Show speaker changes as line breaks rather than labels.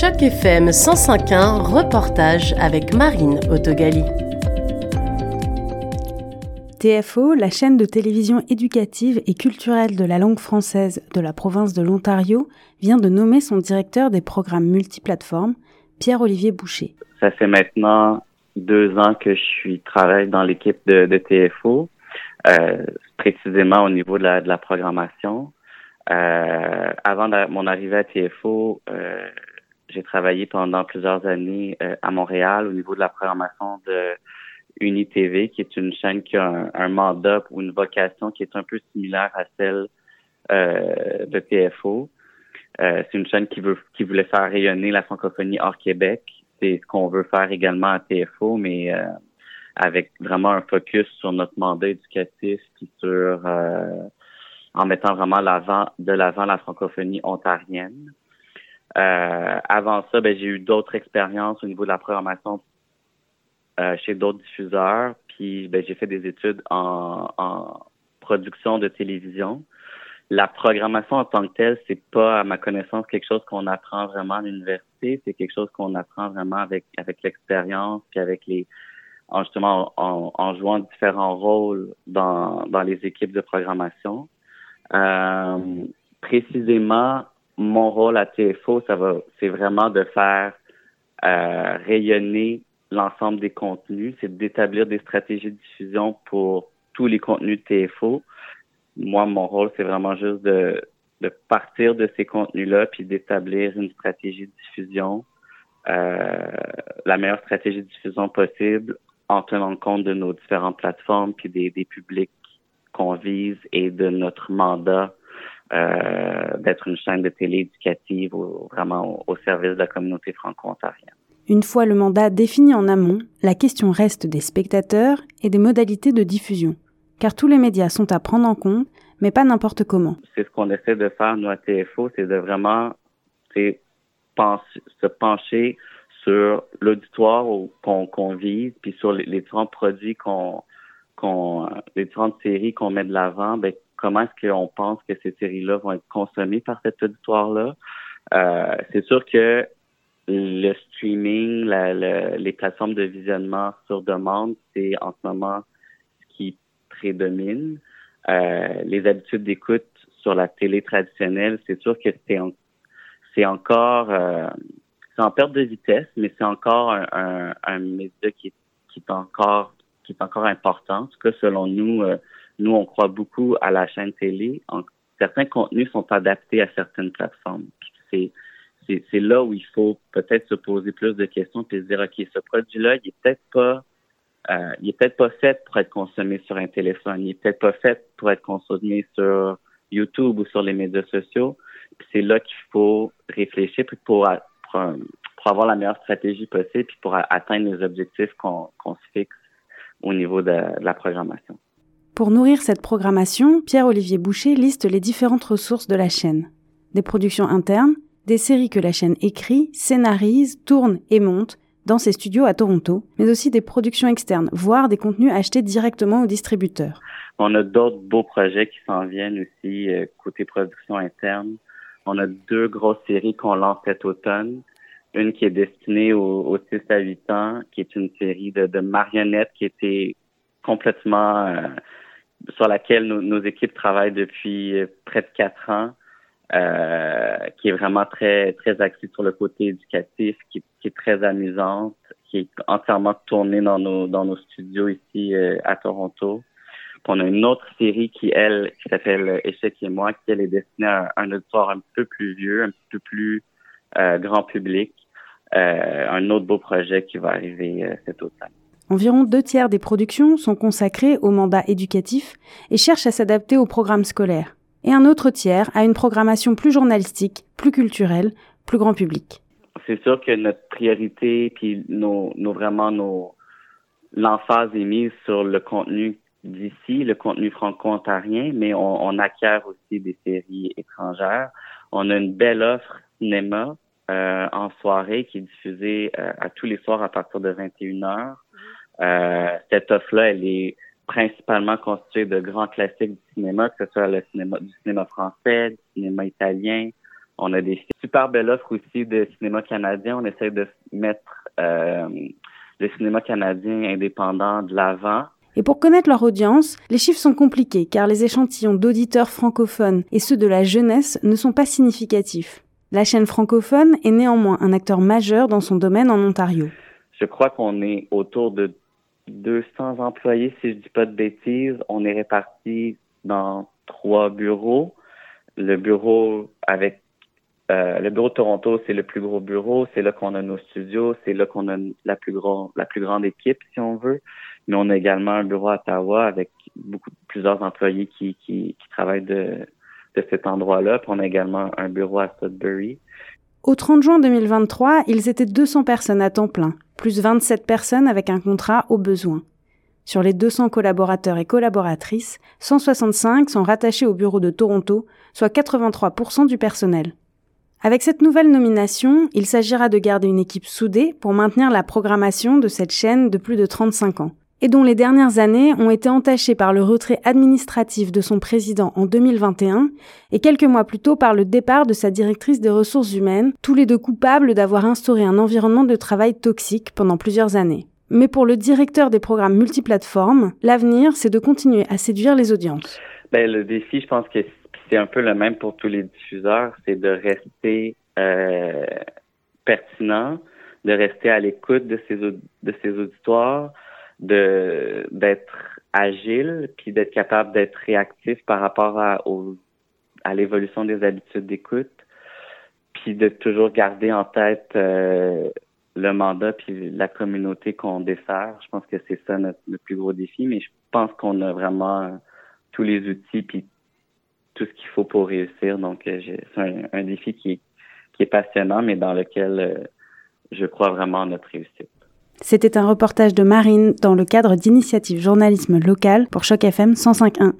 Choc FM 105.1, reportage avec Marine Autogali.
TFO, la chaîne de télévision éducative et culturelle de la langue française de la province de l'Ontario, vient de nommer son directeur des programmes multiplateformes, Pierre-Olivier Boucher.
Ça fait maintenant deux ans que je suis travaille dans l'équipe de, TFO, euh, précisément au niveau de la, programmation. Euh, avant mon arrivée à TFO, euh, j'ai travaillé pendant plusieurs années euh, à Montréal au niveau de la programmation de UniTV, qui est une chaîne qui a un, mandat ou une vocation qui est un peu similaire à celle euh, de TFO. Euh, c'est une chaîne qui veut qui voulait faire rayonner la francophonie hors Québec. C'est ce qu'on veut faire également à TFO, mais avec vraiment un focus sur notre mandat éducatif puis sur en mettant vraiment l'avant de l'avant la francophonie ontarienne. Euh, avant ça, ben, j'ai eu d'autres expériences au niveau de la programmation euh, chez d'autres diffuseurs. Puis ben, j'ai fait des études en, en, production de télévision. La programmation en tant que telle, c'est pas, à ma connaissance, quelque chose qu'on apprend vraiment à l'université. C'est quelque chose qu'on apprend vraiment avec avec l'expérience, puis avec les en, justement en, en, jouant différents rôles dans, dans les équipes de programmation. Euh, précisément, mon rôle à TFO, ça va, c'est vraiment de faire euh, rayonner l'ensemble des contenus, c'est d'établir des stratégies de diffusion pour tous les contenus de TFO. Moi, mon rôle, c'est vraiment juste de, de partir de ces contenus-là puis d'établir une stratégie de diffusion, euh, la meilleure stratégie de diffusion possible en tenant compte de nos différentes plateformes puis des, des publics qu'on vise et de notre mandat euh, d'être une chaîne de télé éducative vraiment au, service de la communauté franco-ontarienne.
Une fois le mandat défini en amont, la question reste des spectateurs et des modalités de diffusion, car tous les médias sont à prendre en compte, mais pas n'importe comment.
C'est ce qu'on essaie de faire, nous, à TFO, c'est de vraiment se pencher sur l'auditoire qu'on vise, puis sur les, différents produits qu'on, qu'on, les différentes séries qu'on met de l'avant, ben, comment est-ce qu'on pense que ces séries-là vont être consommées par cette auditoire-là. Euh, c'est sûr que le streaming, les plateformes de visionnement sur demande, c'est en ce moment ce qui prédomine. Euh, les habitudes d'écoute sur la télé traditionnelle, c'est sûr que c'est encore euh, c'est en perte de vitesse, mais c'est encore un, un, média qui qui est encore qui est encore important. En tout cas, selon nous, nous, on croit beaucoup à la chaîne télé. certains contenus sont adaptés à certaines plateformes. C'est c'est là où il faut peut-être se poser plus de questions et se dire ok ce produit-là il est peut-être pas euh, il est peut-être pas fait pour être consommé sur un téléphone il est peut-être pas fait pour être consommé sur YouTube ou sur les médias sociaux c'est là qu'il faut réfléchir pour, pour, avoir la meilleure stratégie possible puis pour atteindre les objectifs qu'on se fixe au niveau de la programmation.
Pour nourrir cette programmation, Pierre-Olivier Boucher liste les différentes ressources de la chaîne. Des productions internes, des séries que la chaîne écrit, scénarise, tourne et monte dans ses studios à Toronto, mais aussi des productions externes, voire des contenus achetés directement aux distributeurs.
On a d'autres beaux projets qui s'en viennent aussi euh, côté production interne. On a deux grosses séries qu'on lance cet automne. Une qui est destinée aux, 6 à 8 ans, qui est une série de, de marionnettes qui était complètement euh, sur laquelle nos, équipes travaillent depuis euh, près de quatre ans, euh, qui est vraiment très très axée sur le côté éducatif, qui, est très amusante, qui est entièrement tournée dans nos dans nos studios ici euh, à Toronto. On a une autre série qui elle qui s'appelle Échec et moi, qui elle est destinée à un auditoire un peu plus vieux, un peu plus grand public. un autre beau projet qui va arriver cet automne.
Environ deux tiers des productions sont consacrées au mandat éducatif et cherchent à s'adapter au programme scolaire. Et un autre tiers à une programmation plus journalistique, plus culturelle, plus grand public.
C'est sûr que notre priorité, puis nos, vraiment nos l'emphase est mise sur le contenu d'ici, le contenu franco-ontarien, mais on, on, acquiert aussi des séries étrangères. On a une belle offre cinéma euh, en soirée qui est diffusée euh, à tous les soirs à partir de 21 heures. Euh, cette offre-là, elle est principalement constituée de grands classiques du cinéma, que ce soit le cinéma du cinéma français, du cinéma italien. On a des super belles offres aussi de cinéma canadien. On essaie de mettre euh, le cinéma canadien indépendant de l'avant.
Et pour connaître leur audience, les chiffres sont compliqués car les échantillons d'auditeurs francophones et ceux de la jeunesse ne sont pas significatifs. La chaîne francophone est néanmoins un acteur majeur dans son domaine en Ontario.
Je crois qu'on est autour de 200 employés, si je dis pas de bêtises. On est répartis dans trois bureaux. Le bureau avec euh, le bureau de Toronto, c'est le plus gros bureau. C'est là qu'on a nos studios. C'est là qu'on a la plus, grande équipe, si on veut. Mais on a également un bureau à Ottawa avec plusieurs employés qui, travaillent de, de cet endroit-là. Puis on a également un bureau à Sudbury.
Au 30 juin 2023, ils étaient 200 personnes à temps plein, plus 27 personnes avec un contrat au besoin. Sur les 200 collaborateurs et collaboratrices, 165 sont rattachés au bureau de Toronto, soit 83% du personnel. Avec cette nouvelle nomination, il s'agira de garder une équipe soudée pour maintenir la programmation de cette chaîne de plus de 35 ans et dont les dernières années ont été entachées par le retrait administratif de son président en 2021 et quelques mois plus tôt par le départ de sa directrice des ressources humaines, tous les deux coupables d'avoir instauré un environnement de travail toxique pendant plusieurs années. Mais pour le directeur des programmes multiplateformes, l'avenir, c'est de continuer à séduire les audiences.
Ben, le défi, je pense que c'est un peu le même pour tous les diffuseurs, c'est de rester euh, pertinent, de rester à l'écoute de ces, de ces auditoires, de d'être agile, puis d'être capable d'être réactif par rapport à, à l'évolution des habitudes d'écoute, puis de toujours garder en tête euh, le mandat puis la communauté qu'on dessert. Je pense que c'est ça notre, plus gros défi, mais je pense qu'on a vraiment tous les outils puis tout ce qu'il faut pour réussir. Donc, euh, c'est un, défi qui est, qui est passionnant, mais dans lequel euh, je crois vraiment à notre réussite.
C'était un reportage de Marine dans le cadre d'initiative journalisme local pour Choc FM 105.1.